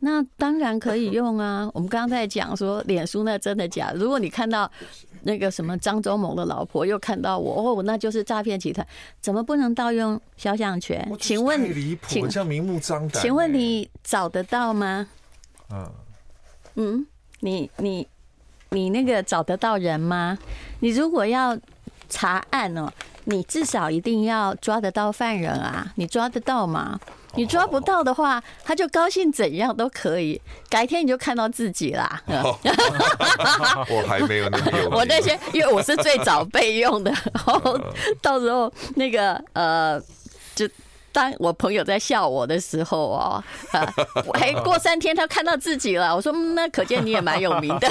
那当然可以用啊！我们刚刚在讲说，脸书那真的假的？如果你看到那个什么张忠谋的老婆又看到我，哦，那就是诈骗集团，怎么不能盗用肖像权？请问，请这样明目张胆，请问你找得到吗？嗯嗯，你你你那个找得到人吗？你如果要查案哦，你至少一定要抓得到犯人啊！你抓得到吗？你抓不到的话，他就高兴怎样都可以。改天你就看到自己啦。我还没有那么。我那些，因为我是最早备用的，然 后 到时候那个呃，就。当我朋友在笑我的时候哦，啊，还过三天他看到自己了，我说那可见你也蛮有名的。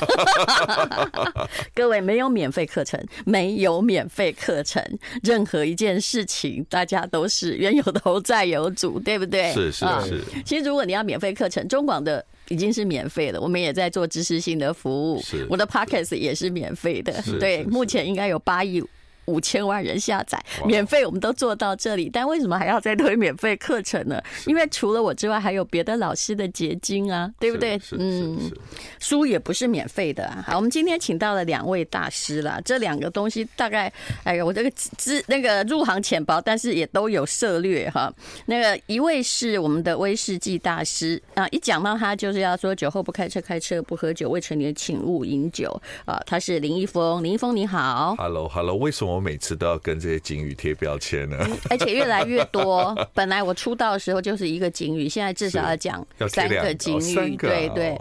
各位没有免费课程，没有免费课程，任何一件事情大家都是冤有头债有主，对不对？是是是。其实如果你要免费课程，中广的已经是免费了，我们也在做知识性的服务。是，我的 Podcast 也是免费的。对，目前应该有八亿。五千万人下载，免费我们都做到这里，但为什么还要再推免费课程呢？因为除了我之外，还有别的老师的结晶啊，对不对？嗯，书也不是免费的啊。好，我们今天请到了两位大师啦，这两个东西大概，哎呀，我这个知那个入行浅薄，但是也都有涉略哈。那个一位是我们的威士忌大师啊，一讲到他就是要说酒后不开车，开车不喝酒，未成年请勿饮酒啊。他是林一峰，林一峰你好，Hello，Hello，为什么？我每次都要跟这些警语贴标签呢，而且越来越多。本来我出道的时候就是一个警语，现在至少要讲三个警语。对对，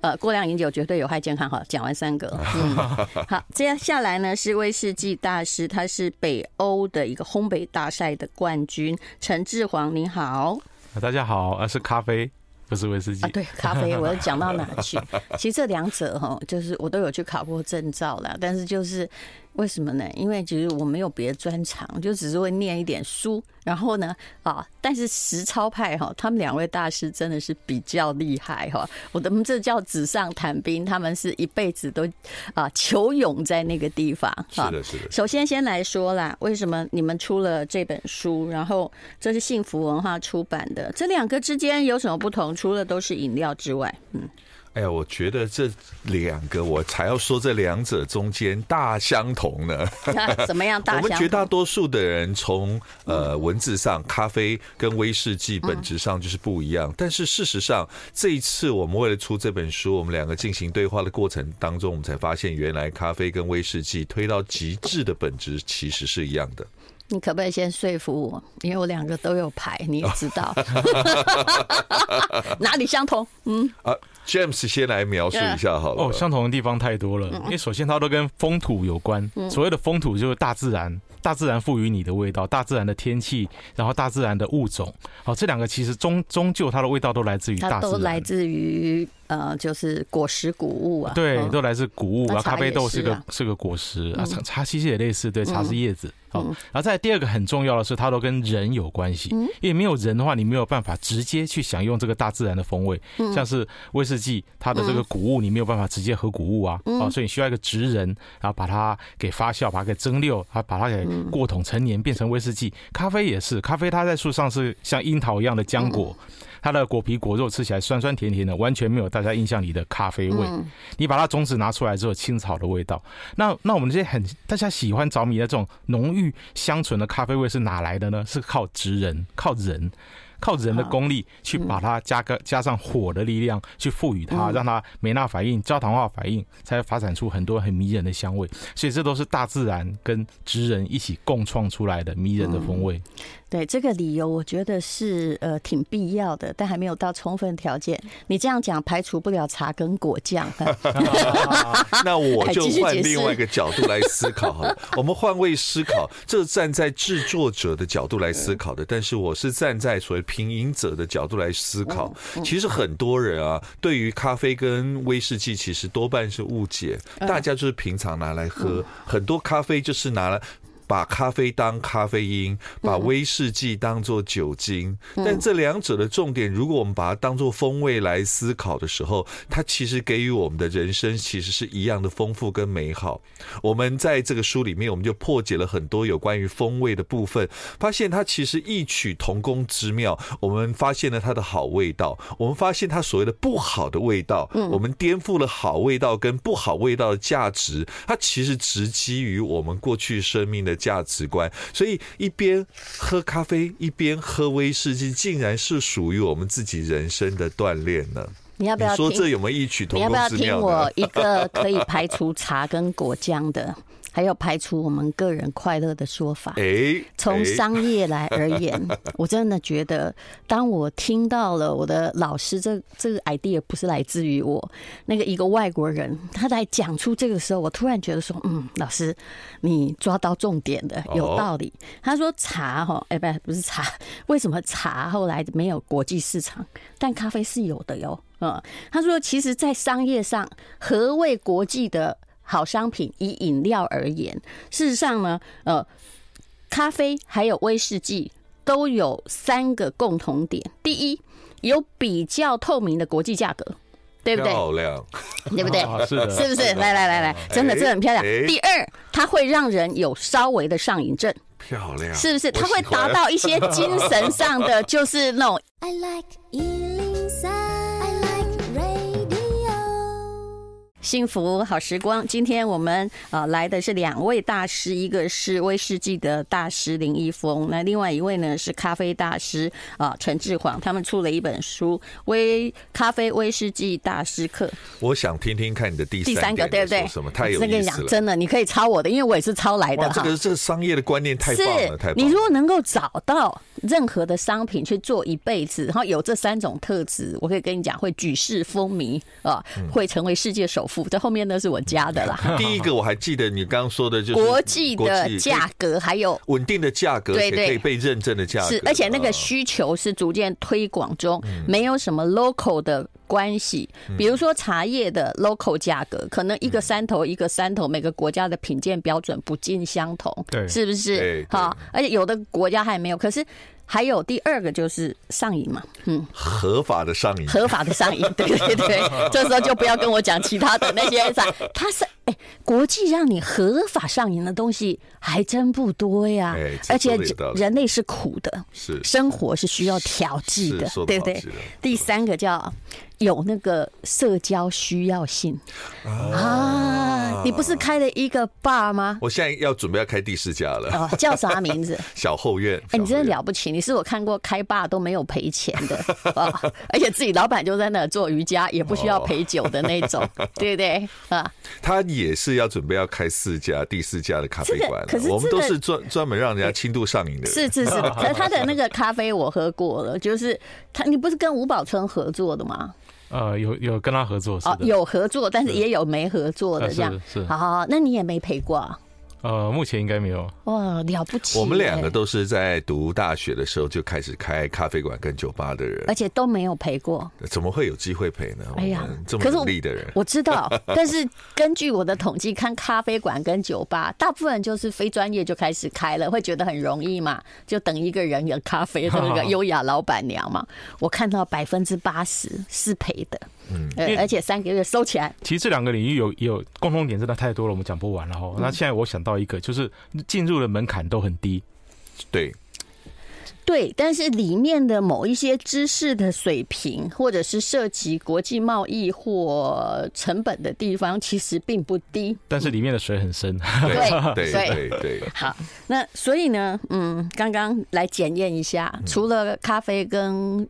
呃，过量饮酒绝对有害健康。好，讲完三个。嗯，好，接下来呢是威士忌大师，他是北欧的一个烘焙大赛的冠军，陈志煌，你好。大家好，啊，是咖啡，不是威士忌。啊，对，咖啡，我要讲到哪去？其实这两者哈，就是我都有去考过证照了，但是就是。为什么呢？因为其实我没有别的专长，就只是会念一点书。然后呢，啊，但是实操派哈，他们两位大师真的是比较厉害哈。我的这叫纸上谈兵，他们是一辈子都啊求勇在那个地方。是的，是的。首先先来说啦，为什么你们出了这本书？然后这是幸福文化出版的，这两个之间有什么不同？除了都是饮料之外，嗯。哎呀，我觉得这两个我才要说这两者中间大相同呢。怎么样大相同？我们绝大多数的人从呃文字上，咖啡跟威士忌本质上就是不一样。但是事实上，这一次我们为了出这本书，我们两个进行对话的过程当中，我们才发现原来咖啡跟威士忌推到极致的本质其实是一样的。你可不可以先说服我？因为我两个都有牌，你也知道 哪里相同？嗯啊。James 先来描述一下好了。哦，相同的地方太多了。因为首先它都跟风土有关。所谓的风土就是大自然，大自然赋予你的味道，大自然的天气，然后大自然的物种。好，这两个其实终终究它的味道都来自于大自然，都来自于。呃，就是果实谷物啊，对，都来自谷物啊。咖啡豆是个是个果实啊，茶茶其实也类似，对，茶是叶子。好，然后再第二个很重要的是，它都跟人有关系。因为没有人的话，你没有办法直接去享用这个大自然的风味。像是威士忌，它的这个谷物你没有办法直接喝谷物啊，啊，所以你需要一个职人，然后把它给发酵，把它给蒸馏，啊，把它给过桶陈年，变成威士忌。咖啡也是，咖啡它在树上是像樱桃一样的浆果。它的果皮果肉吃起来酸酸甜甜的，完全没有大家印象里的咖啡味。你把它种子拿出来之后，青草的味道。那那我们这些很大家喜欢着迷的这种浓郁香醇的咖啡味是哪来的呢？是靠职人，靠人。靠人的功力去把它加个加上火的力量去赋予它，让它梅纳反应、焦糖化反应，才发展出很多很迷人的香味。所以这都是大自然跟职人一起共创出来的迷人的风味。对这个理由，我觉得是呃挺必要的，但还没有到充分条件。你这样讲排除不了茶跟果酱。那我就换另外一个角度来思考好了。我们换位思考，这是站在制作者的角度来思考的，但是我是站在所谓品饮者的角度来思考。其实很多人啊，对于咖啡跟威士忌，其实多半是误解。大家就是平常拿来喝，很多咖啡就是拿来。把咖啡当咖啡因，把威士忌当做酒精，但这两者的重点，如果我们把它当做风味来思考的时候，它其实给予我们的人生其实是一样的丰富跟美好。我们在这个书里面，我们就破解了很多有关于风味的部分，发现它其实异曲同工之妙。我们发现了它的好味道，我们发现它所谓的不好的味道，我们颠覆了好味道跟不好味道的价值。它其实直基于我们过去生命的。价值观，所以一边喝咖啡一边喝威士忌，竟然是属于我们自己人生的锻炼呢？你要不要说这有没有异曲同工之妙？你要不要听我一个可以排除茶跟果浆的？还要排除我们个人快乐的说法。哎，从商业来而言，我真的觉得，当我听到了我的老师这这个 idea 不是来自于我那个一个外国人，他在讲出这个时候，我突然觉得说，嗯，老师你抓到重点的，有道理。他说茶哈，哎，不不是茶，为什么茶后来没有国际市场，但咖啡是有的哟。嗯，他说，其实，在商业上，何谓国际的？好商品，以饮料而言，事实上呢，呃，咖啡还有威士忌都有三个共同点：第一，有比较透明的国际价格，对不对？漂亮，对不对？是的，是不是？来来来来，真的，这很漂亮。第二，它会让人有稍微的上瘾症，漂亮，是不是？它会达到一些精神上的，就是那种。I like 幸福好时光，今天我们啊来的是两位大师，一个是威士忌的大师林一峰，那另外一位呢是咖啡大师啊陈志煌，他们出了一本书《威咖啡威士忌大师课》。我想听听看你的第第三个，对不对？什么太有意思了？真的，你可以抄我的，因为我也是抄来的哈。这个这个商业的观念太棒了，太棒了。你如果能够找到任何的商品去做一辈子，然后有这三种特质，我可以跟你讲，会举世风靡啊，会成为世界首富。这后面呢是我加的啦。第一个我还记得你刚刚说的，就是国际的价格，还有稳定的价格，对对，可以被认证的价格。是，而且那个需求是逐渐推广中，没有什么 local 的关系。比如说茶叶的 local 价格，可能一个山头一个山头，每个国家的品鉴标准不尽相同，对，是不是？好，而且有的国家还没有，可是。还有第二个就是上瘾嘛，嗯，合法的上瘾，合法的上瘾，对对对，这时候就不要跟我讲其他的那些啥，他是哎，国际让你合法上瘾的东西还真不多呀，而且人类是苦的，是生活是需要调剂的，对不对？第三个叫。有那个社交需要性啊！你不是开了一个 bar 吗？我现在要准备要开第四家了。哦，叫啥名字？小后院。哎，你真的了不起！你是我看过开 bar 都没有赔钱的啊，而且自己老板就在那做瑜伽，也不需要陪酒的那种，对不对啊？他也是要准备要开四家、第四家的咖啡馆。可是我们都是专专门让人家轻度上瘾的。是是是，可是他的那个咖啡我喝过了，就是他，你不是跟吴宝春合作的吗？呃，有有跟他合作是的，有合作，但是也有没合作的这样。是，好好好，那你也没赔过。呃，目前应该没有。哇，了不起！我们两个都是在读大学的时候就开始开咖啡馆跟酒吧的人，而且都没有赔过。怎么会有机会赔呢？哎呀，这么努力的人，我，我知道。但是根据我的统计，看咖啡馆跟酒吧，大部分人就是非专业就开始开了，会觉得很容易嘛，就等一个人有咖啡的那个 优雅老板娘嘛。我看到百分之八十是赔的。嗯，而且三个月收起来。其实这两个领域有有共同点，真的太多了，我们讲不完了哈。那现在我想到一个，就是进入的门槛都很低。对，对，但是里面的某一些知识的水平，或者是涉及国际贸易或成本的地方，其实并不低。但是里面的水很深。对对对对。好，那所以呢，嗯，刚刚来检验一下，除了咖啡跟。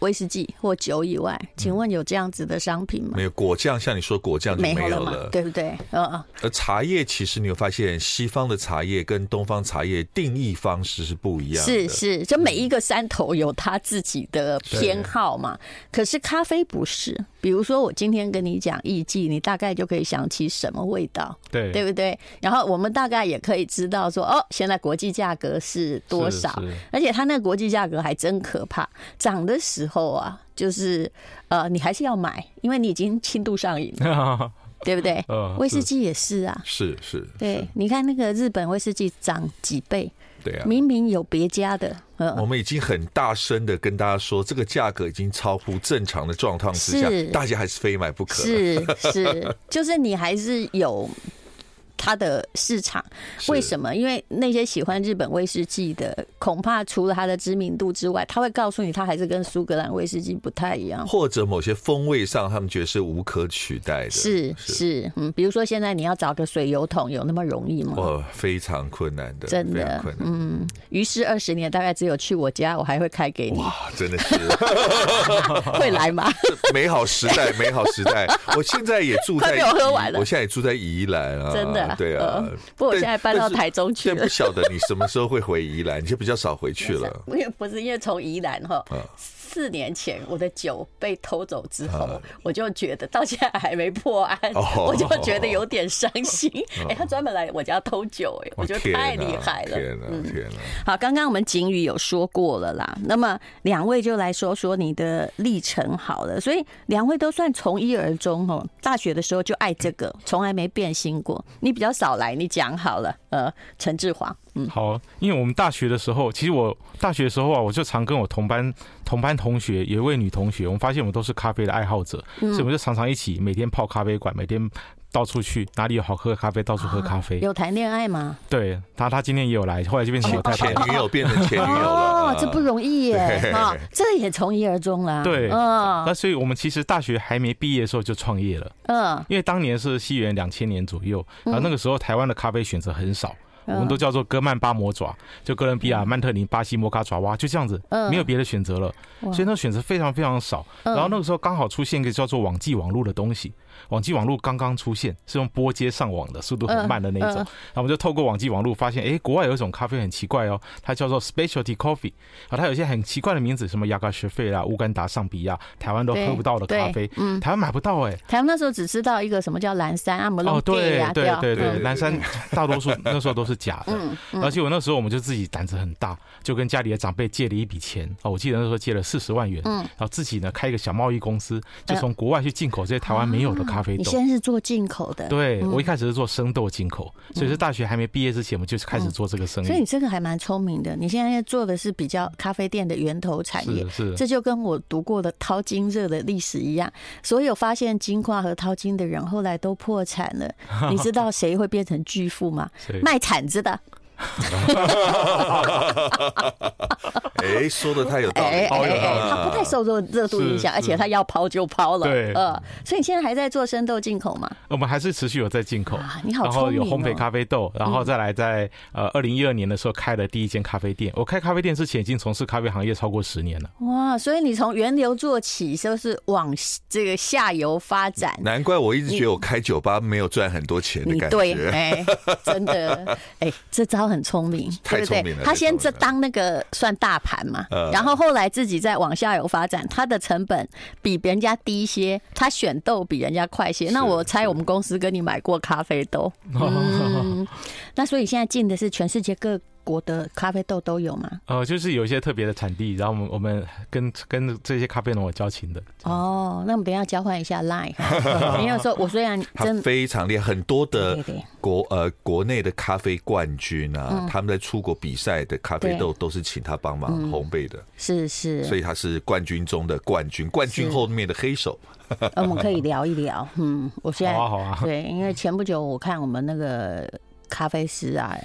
威士忌或酒以外，请问有这样子的商品吗？没有果酱，像你说果酱就没有了，了，对不对？嗯嗯。而茶叶其实你有发现，西方的茶叶跟东方茶叶定义方式是不一样的。是是，就每一个山头有他自己的偏好嘛。可是咖啡不是，比如说我今天跟你讲艺妓，你大概就可以想起什么味道，对对不对？然后我们大概也可以知道说，哦，现在国际价格是多少？而且它那个国际价格还真可怕，涨的时候啊，就是呃，你还是要买，因为你已经轻度上瘾了，对不对？威士忌也是啊，是是，对，你看那个日本威士忌涨几倍。对啊，明明有别家的，我们已经很大声的跟大家说，这个价格已经超乎正常的状况之下，大家还是非买不可。是是，就是你还是有。它的市场为什么？因为那些喜欢日本威士忌的，恐怕除了它的知名度之外，他会告诉你，它还是跟苏格兰威士忌不太一样，或者某些风味上，他们觉得是无可取代的。是是，嗯，比如说现在你要找个水油桶，有那么容易吗？哦，非常困难的，真的，嗯。于是二十年大概只有去我家，我还会开给你。哇，真的是 会来吗？美好时代，美好时代。我现在也住在，没有喝完了。我现在也住在宜兰啊，真的。对啊，不过我现在搬到台中去了。不晓得你什么时候会回宜兰，你就比较少回去了。因 为不是因为从宜兰哈。四年前我的酒被偷走之后，我就觉得到现在还没破案，我就觉得有点伤心。哎，他专门来我家偷酒，哎，我觉得太厉害了。天哪，天哪！好，刚刚我们景宇有说过了啦，那么两位就来说说你的历程好了。所以两位都算从一而终哦，大学的时候就爱这个，从来没变心过。你比较少来，你讲好了。呃，陈志煌。嗯，好，因为我们大学的时候，其实我大学的时候啊，我就常跟我同班同班同学，有一位女同学，我们发现我们都是咖啡的爱好者，所以我们就常常一起每天泡咖啡馆，每天。到处去，哪里有好喝的咖啡，到处喝咖啡。有谈恋爱吗？对，他他今天也有来，后来就变成我前女友，变成前女友了。哦，这不容易耶！啊，这也从一而终了。对，嗯，那所以我们其实大学还没毕业的时候就创业了。嗯，因为当年是西元两千年左右，然后那个时候台湾的咖啡选择很少。我们都叫做哥曼巴魔爪，就哥伦比亚、曼特宁、巴西摩卡爪哇，就这样子，没有别的选择了，所以那选择非常非常少。然后那个时候刚好出现一个叫做网际网络的东西，网际网络刚刚出现，是用拨接上网的，速度很慢的那种。然后我们就透过网际网络发现，哎，国外有一种咖啡很奇怪哦，它叫做 Specialty Coffee，啊，它有一些很奇怪的名字，什么雅加雪费啦、乌干达上比亚，台湾都喝不到的咖啡，嗯台湾买不到哎。台湾那时候只知道一个什么叫蓝山阿姆哦，对对对对，蓝山大多数 那时候都是。假的，而且我那时候我们就自己胆子很大，就跟家里的长辈借了一笔钱哦，我记得那时候借了四十万元，嗯然后自己呢开一个小贸易公司，就从国外去进口这些台湾没有的咖啡豆。你现在是做进口的？对，我一开始是做生豆进口，所以是大学还没毕业之前，我们就开始做这个生意。所以你这个还蛮聪明的，你现在做的是比较咖啡店的源头产业，是这就跟我读过的淘金热的历史一样，所有发现金矿和淘金的人后来都破产了。你知道谁会变成巨富吗？卖铲子的。哎，说的太有道理。哎哎哎，他不太受热热度影响，而且他要抛就抛了。对，呃，所以你现在还在做生豆进口吗？我们还是持续有在进口。你好，然后有烘焙咖啡豆，然后再来在呃二零一二年的时候开了第一间咖啡店。我开咖啡店之前已经从事咖啡行业超过十年了。哇，所以你从源流做起，就是往这个下游发展。难怪我一直觉得我开酒吧没有赚很多钱的感觉。对，哎，真的，哎，这招。很聪明，对不对？他先这当那个算大盘嘛，然后后来自己再往下游发展，他的成本比别人家低一些，他选豆比人家快些。那我猜我们公司跟你买过咖啡豆，嗯，那所以现在进的是全世界各国的咖啡豆都有吗？呃，就是有一些特别的产地，然后我们我们跟跟这些咖啡农有交情的。哦，那我们等一下交换一下 line。因为说，我虽然真非常厉害，很多的国呃国内的咖啡冠军啊，他们在出国比赛的咖啡豆都是请他帮忙烘焙的。是是，所以他是冠军中的冠军，冠军后面的黑手。我们可以聊一聊。嗯，我现在好啊好啊。对，因为前不久我看我们那个咖啡师啊。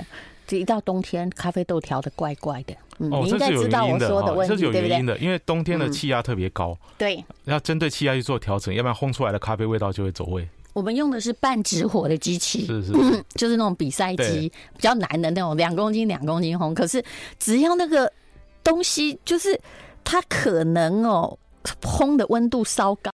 这一到冬天，咖啡豆调的怪怪的。嗯，你应该知道我说的问题，这是有原因的，因为冬天的气压特别高。对，要针对气压去做调整，要不然烘出来的咖啡味道就会走味。我们用的是半直火的机器，是是，就是那种比赛机，比较难的那种，两公斤两公斤烘。可是只要那个东西，就是它可能哦。烘的温度稍高。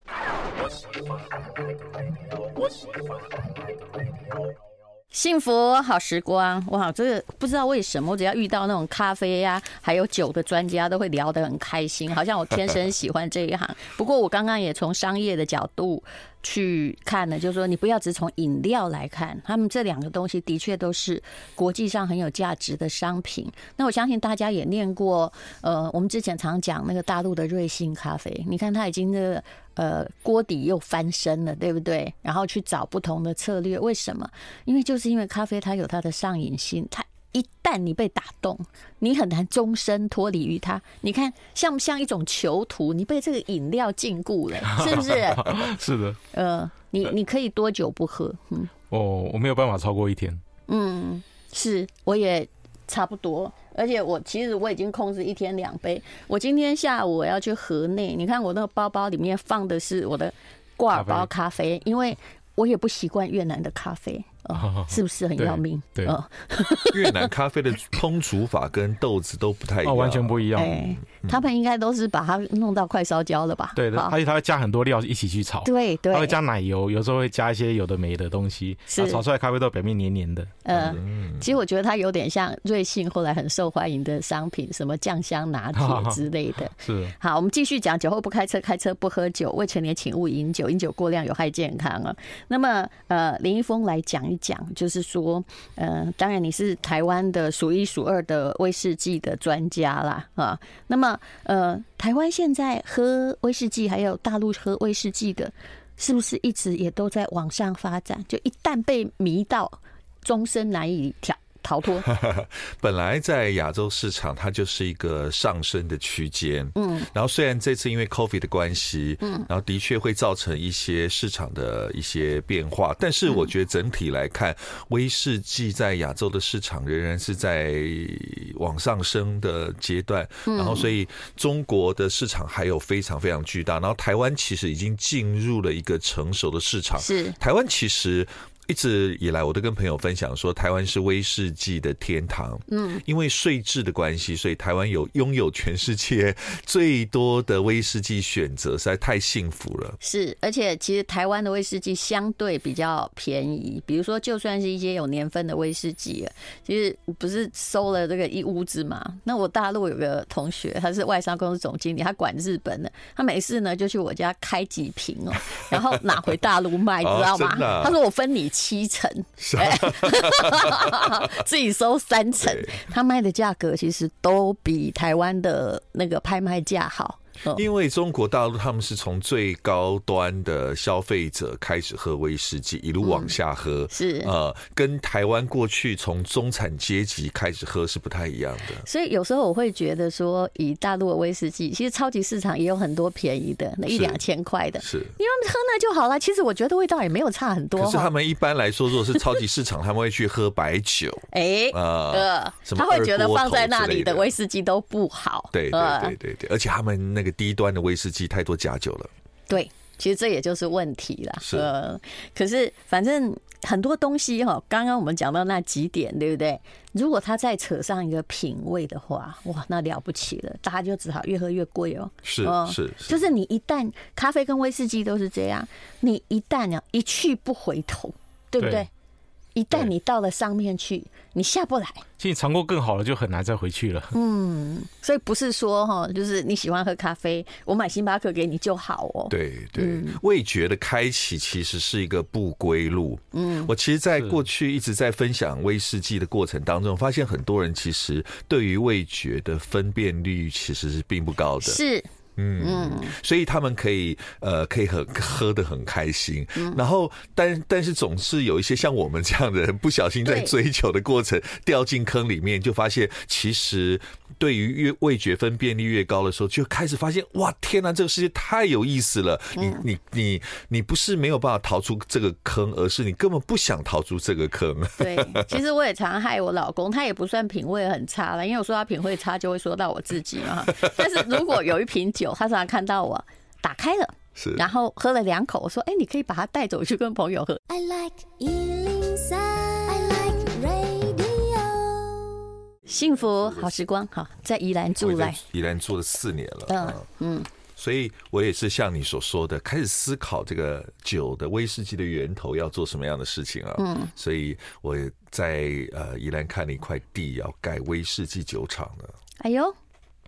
幸福好时光，哇，这个不知道为什么，我只要遇到那种咖啡呀、还有酒的专家，都会聊得很开心，好像我天生喜欢这一行。不过我刚刚也从商业的角度去看呢，就是说你不要只从饮料来看，他们这两个东西的确都是国际上很有价值的商品。那我相信大家也念过，呃，我们之前常讲那个大陆的瑞幸咖啡，你看它已经这个。呃，锅底又翻身了，对不对？然后去找不同的策略，为什么？因为就是因为咖啡它有它的上瘾性，它一旦你被打动，你很难终身脱离于它。你看像不像一种囚徒？你被这个饮料禁锢了，是不是？是的。呃，你你可以多久不喝？嗯，哦，我没有办法超过一天。嗯，是，我也差不多。而且我其实我已经控制一天两杯。我今天下午我要去河内，你看我那个包包里面放的是我的挂耳包咖啡，因为我也不习惯越南的咖啡。哦，是不是很要命？对，哦、越南咖啡的烹煮法跟豆子都不太一样，哦、完全不一样。哎，他们应该都是把它弄到快烧焦了吧？对的，而且他会加很多料一起去炒。对对，他会加奶油，有时候会加一些有的没的东西，是炒出来咖啡豆表面黏黏的。呃，嗯，其实我觉得它有点像瑞幸后来很受欢迎的商品，什么酱香拿铁之类的。是。好，我们继续讲：酒后不开车，开车不喝酒，未成年请勿饮酒，饮酒过量有害健康啊。那么，呃，林一峰来讲一讲，就是说。说，呃，当然你是台湾的数一数二的威士忌的专家啦，啊，那么，呃，台湾现在喝威士忌，还有大陆喝威士忌的，是不是一直也都在往上发展？就一旦被迷到，终身难以调。逃脱。本来在亚洲市场，它就是一个上升的区间。嗯，然后虽然这次因为 COVID 的关系，嗯，然后的确会造成一些市场的一些变化，但是我觉得整体来看，威士忌在亚洲的市场仍然是在往上升的阶段。然后，所以中国的市场还有非常非常巨大。然后，台湾其实已经进入了一个成熟的市场。是台湾其实。一直以来，我都跟朋友分享说，台湾是威士忌的天堂。嗯，因为税制的关系，所以台湾有拥有全世界最多的威士忌选择，实在太幸福了。是，而且其实台湾的威士忌相对比较便宜。比如说，就算是一些有年份的威士忌，其实不是收了这个一屋子嘛？那我大陆有个同学，他是外商公司总经理，他管日本的，他每次呢就去我家开几瓶哦，然后拿回大陆卖，你知道吗？他说我分你。七成，自己收三成，他卖的价格其实都比台湾的那个拍卖价好。因为中国大陆他们是从最高端的消费者开始喝威士忌，一路往下喝，嗯、是呃，跟台湾过去从中产阶级开始喝是不太一样的。所以有时候我会觉得说，以大陆的威士忌，其实超级市场也有很多便宜的，那一两千块的，是你们喝那就好了。其实我觉得味道也没有差很多。可是他们一般来说，如果是超级市场，他们会去喝白酒，哎，呃，他会觉得放在那里的威士忌都不好。对对对对对，而且他们那个。低端的威士忌太多假酒了，对，其实这也就是问题了。是，呃，可是反正很多东西哈，刚刚我们讲到那几点，对不对？如果他再扯上一个品味的话，哇，那了不起了，大家就只好越喝越贵哦。是是，就是你一旦咖啡跟威士忌都是这样，你一旦啊一去不回头，对不对？对一旦你到了上面去，你下不来。其实尝过更好了，就很难再回去了。嗯，所以不是说哈，就是你喜欢喝咖啡，我买星巴克给你就好哦。对对，味觉的开启其实是一个不归路。嗯，我其实，在过去一直在分享威士忌的过程当中，发现很多人其实对于味觉的分辨率其实是并不高的。是。嗯，所以他们可以呃，可以很喝的很开心，然后但但是总是有一些像我们这样的人，不小心在追求的过程掉进坑里面，就发现其实对于越味觉分辨率越高的时候，就开始发现哇，天哪，这个世界太有意思了！你你你你不是没有办法逃出这个坑，而是你根本不想逃出这个坑。对，其实我也常害我老公，他也不算品味很差了，因为我说他品味差，就会说到我自己嘛。但是如果有一瓶酒，他常常看到我打开了，是，然后喝了两口，我说：“哎，你可以把它带走去跟朋友喝。” I like 103, I like radio。幸福好时光，好在宜兰住来，宜兰住了四年了。嗯嗯，所以我也是像你所说的，开始思考这个酒的威士忌的源头要做什么样的事情啊。嗯，所以我在呃宜兰看了一块地，要盖威士忌酒厂的。哎呦，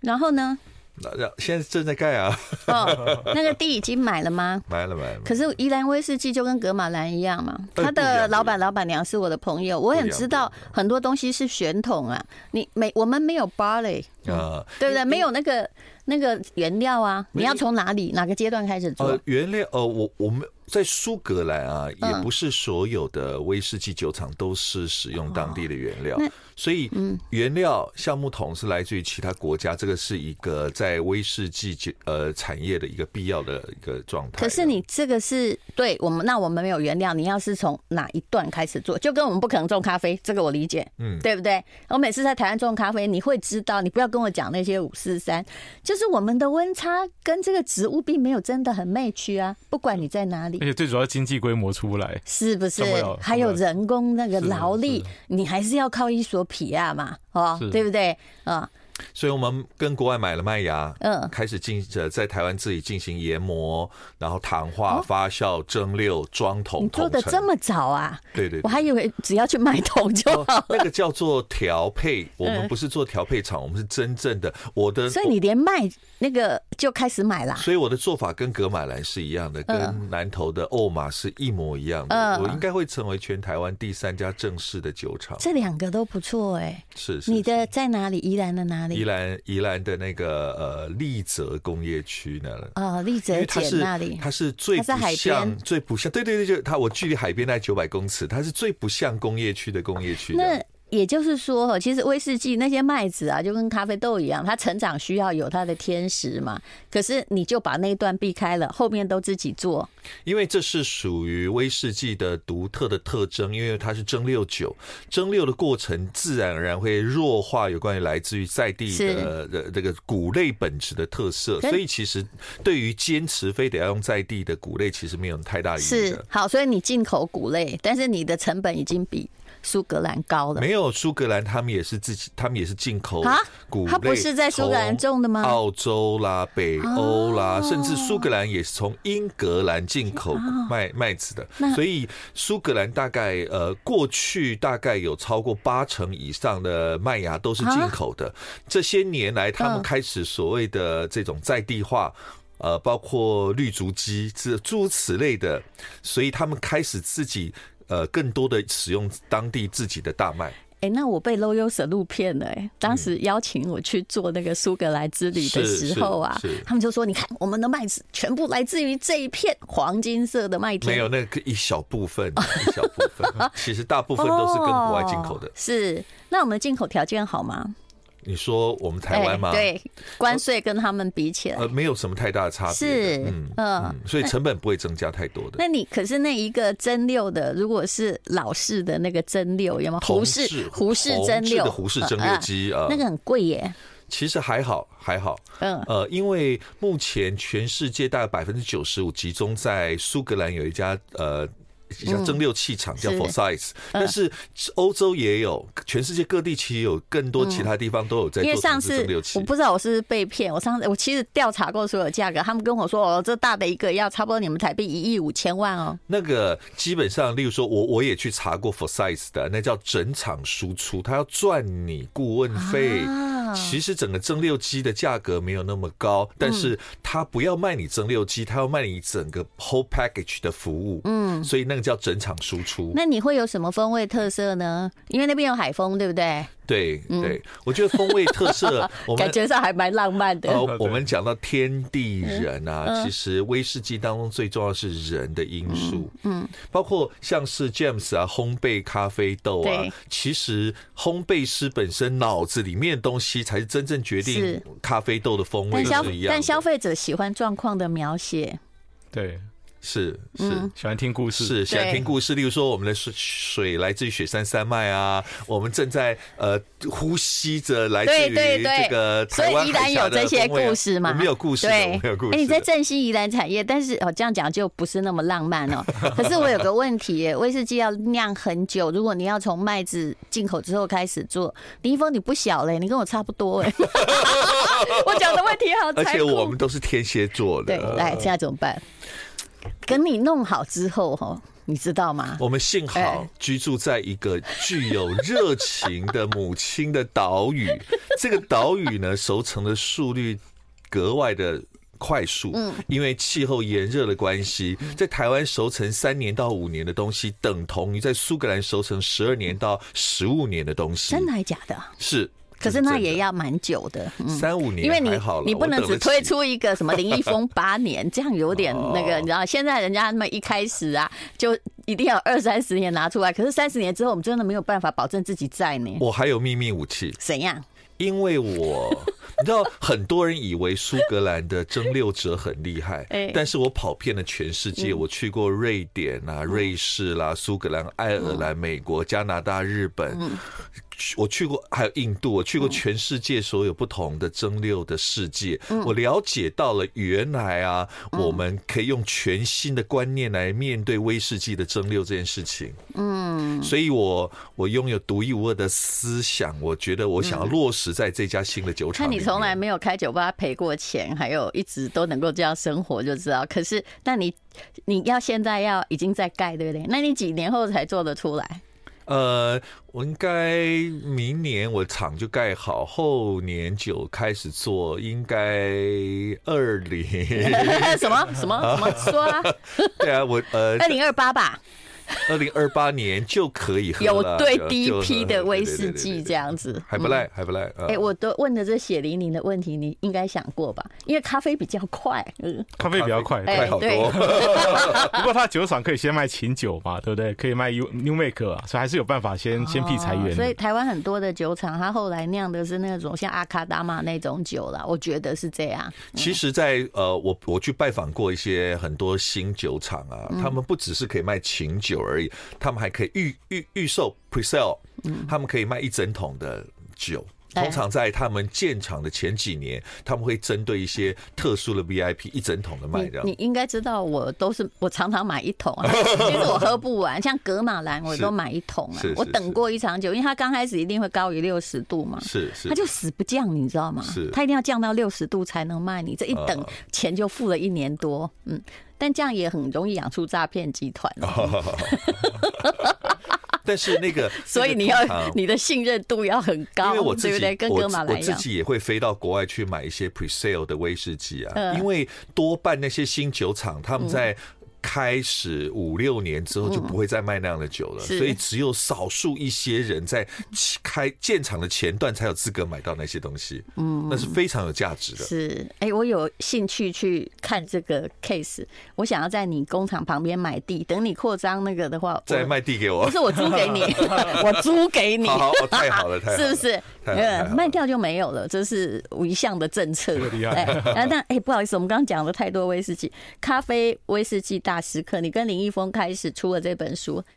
然后呢？那现在正在盖啊！哦，那个地已经买了吗？买了，买了。可是宜兰威士忌就跟格马兰一样嘛，他的老板、老板娘是我的朋友，我很知道很多东西是选统啊。你没，我们没有 barley 啊，对不对？没有那个那个原料啊，你要从哪里哪个阶段开始做？原料呃，我我们。在苏格兰啊，也不是所有的威士忌酒厂都是使用当地的原料，所以原料橡木桶是来自于其他国家，这个是一个在威士忌酒呃产业的一个必要的一个状态。可是你这个是对我们，那我们没有原料，你要是从哪一段开始做，就跟我们不可能种咖啡，这个我理解，嗯，对不对？我每次在台湾种咖啡，你会知道，你不要跟我讲那些五四三，就是我们的温差跟这个植物并没有真的很 match 啊，不管你在哪里。而且最主要经济规模出不来，是不是？还有人工那个劳力，你还是要靠一所皮亚嘛，哦，对不对？啊。所以我们跟国外买了麦芽，嗯，开始进呃在台湾自己进行研磨，然后糖化、发酵、蒸馏、装桶。你做的这么早啊？对对，我还以为只要去买桶就好了。那个叫做调配，我们不是做调配厂，我们是真正的我的。所以你连卖那个就开始买了。所以我的做法跟格马兰是一样的，跟南投的欧马是一模一样的。我应该会成为全台湾第三家正式的酒厂。这两个都不错哎。是是。你的在哪里？宜兰的哪里？宜兰宜兰的那个呃丽泽工业区那里哦，丽泽碱那里，它是最不像最不像，对对对，就它我距离海边那九百公尺，它是最不像工业区的工业区。那也就是说，其实威士忌那些麦子啊，就跟咖啡豆一样，它成长需要有它的天时嘛。可是你就把那一段避开了，后面都自己做。因为这是属于威士忌的独特的特征，因为它是蒸馏酒，蒸馏的过程自然而然会弱化有关于来自于在地的的这个谷类本质的特色。所以其实对于坚持非得要用在地的谷类，其实没有太大意义。是好，所以你进口谷类，但是你的成本已经比。苏格兰高了，没有苏格兰，他们也是自己，他们也是进口谷类，他不是在苏格兰种的吗？澳洲啦、北欧啦，甚至苏格兰也是从英格兰进口麦麦子的，所以苏格兰大概呃过去大概有超过八成以上的麦芽都是进口的。这些年来，他们开始所谓的这种在地化，呃，包括绿竹鸡这诸如此类的，所以他们开始自己。呃，更多的使用当地自己的大麦。哎、欸，那我被 Loyal Salute 骗了哎、欸！当时邀请我去做那个苏格兰之旅的时候啊，他们就说：“你看，我们的麦子全部来自于这一片黄金色的麦田。”没有，那个一小部分，一小部分，其实大部分都是跟国外进口的。是，那我们进口条件好吗？你说我们台湾吗？对，关税跟他们比起来，呃，没有什么太大的差别。是，嗯嗯，所以成本不会增加太多的。那你可是那一个蒸六的，如果是老式的那个蒸六，有没有？胡氏胡氏蒸馏的胡氏蒸馏机啊，那个很贵耶。其实还好，还好。嗯呃，因为目前全世界大概百分之九十五集中在苏格兰有一家呃。像蒸馏器厂叫 Forsyth，但是欧洲也有，全世界各地其实有更多其他地方都有在做蒸馏器。我不知道我是被骗，我上次我其实调查过所有价格，他们跟我说哦，这大的一个要差不多你们台币一亿五千万哦。那个基本上，例如说我我也去查过 Forsyth 的，那叫整场输出，他要赚你顾问费。其实整个蒸馏机的价格没有那么高，但是他不要卖你蒸馏机，他要卖你整个 whole package 的服务。嗯，所以那个叫整场输出。那你会有什么风味特色呢？因为那边有海风，对不对？对对，我觉得风味特色，我感觉上还蛮浪漫的。我们讲到天地人啊，其实威士忌当中最重要的是人的因素。嗯，包括像是 James 啊，烘焙咖啡豆啊，其实烘焙师本身脑子里面的东西才是真正决定咖啡豆的风味是一样。但消费者喜欢状况的描写。对。是是喜欢听故事，是喜欢听故事。例如说，我们的水水来自于雪山山脉啊，我们正在呃呼吸着来自于这个台湾海峡的风味。故事嘛，没有故事，对，没有故事。哎，你在振兴宜兰产业，但是哦，这样讲就不是那么浪漫哦。可是我有个问题，威士忌要酿很久，如果你要从麦子进口之后开始做，林一峰你不小嘞，你跟我差不多哎。我讲的问题好，而且我们都是天蝎座的。对，来，现在怎么办？等你弄好之后哈，你知道吗？我们幸好居住在一个具有热情的母亲的岛屿，这个岛屿呢，熟成的速率格外的快速。嗯，因为气候炎热的关系，在台湾熟成三年到五年的东西，等同于在苏格兰熟成十二年到十五年的东西。真的还假的？是。可是那也要蛮久的，三五年，因为你你不能只推出一个什么林一峰八年，这样有点那个，你知道？现在人家那么一开始啊，就一定要二三十年拿出来，可是三十年之后，我们真的没有办法保证自己在呢。我还有秘密武器，怎样？因为我你知道，很多人以为苏格兰的蒸馏者很厉害，但是我跑遍了全世界，我去过瑞典啊、瑞士啦、苏格兰、爱尔兰、美国、加拿大、日本。我去过，还有印度，我去过全世界所有不同的蒸馏的世界，我了解到了原来啊，我们可以用全新的观念来面对威士忌的蒸馏这件事情。嗯，所以我我拥有独一无二的思想，我觉得我想要落实在这家新的酒厂。看你从来没有开酒吧赔过钱，还有一直都能够这样生活，就知道。可是，那你你要现在要已经在盖，对不对？那你几年后才做得出来？呃，我应该明年我厂就盖好，后年就开始做，应该二零 什么什么什么说啊？对啊，我呃，二零二八吧。二零二八年就可以喝了，有对第一批的威士忌这样子，还不赖，还不赖。哎，我都问的这血淋淋的问题，你应该想过吧？因为咖啡比较快，嗯，咖啡比较快，快好多。不过他酒厂可以先卖琴酒嘛，对不对？可以卖 New Make 啊，所以还是有办法先先辟财源。所以台湾很多的酒厂，他后来酿的是那种像阿卡达玛那种酒了，我觉得是这样。其实，在呃，我我去拜访过一些很多新酒厂啊，他们不只是可以卖琴酒。而已，他们还可以预预预售 pre-sale，他们可以卖一整桶的酒。通常在他们建厂的前几年，他们会针对一些特殊的 VIP 一整桶的卖掉。你应该知道，我都是我常常买一桶啊，其实我喝不完。像格马兰，我都买一桶啊。我等过一场酒，因为它刚开始一定会高于六十度嘛，是是，它就死不降，你知道吗？是，它一定要降到六十度才能卖你。这一等钱就付了一年多，嗯。但这样也很容易养出诈骗集团。但是那个，所以你要你的信任度要很高，因为我自己，跟哥马兰一样，我自己也会飞到国外去买一些 pre-sale 的威士忌啊，因为多半那些新酒厂他们在。开始五六年之后就不会再卖那样的酒了，所以只有少数一些人在开建厂的前段才有资格买到那些东西，嗯，那是非常有价值的。是，哎，我有兴趣去看这个 case，我想要在你工厂旁边买地，等你扩张那个的话，再卖地给我，不是我租给你，我租给你，好，太好了，太好了，是不是？呃，卖掉就没有了，这是一项的政策。哎，那哎，不好意思，我们刚刚讲了太多威士忌，咖啡威士忌大时刻，你跟林一峰开始出了这本书。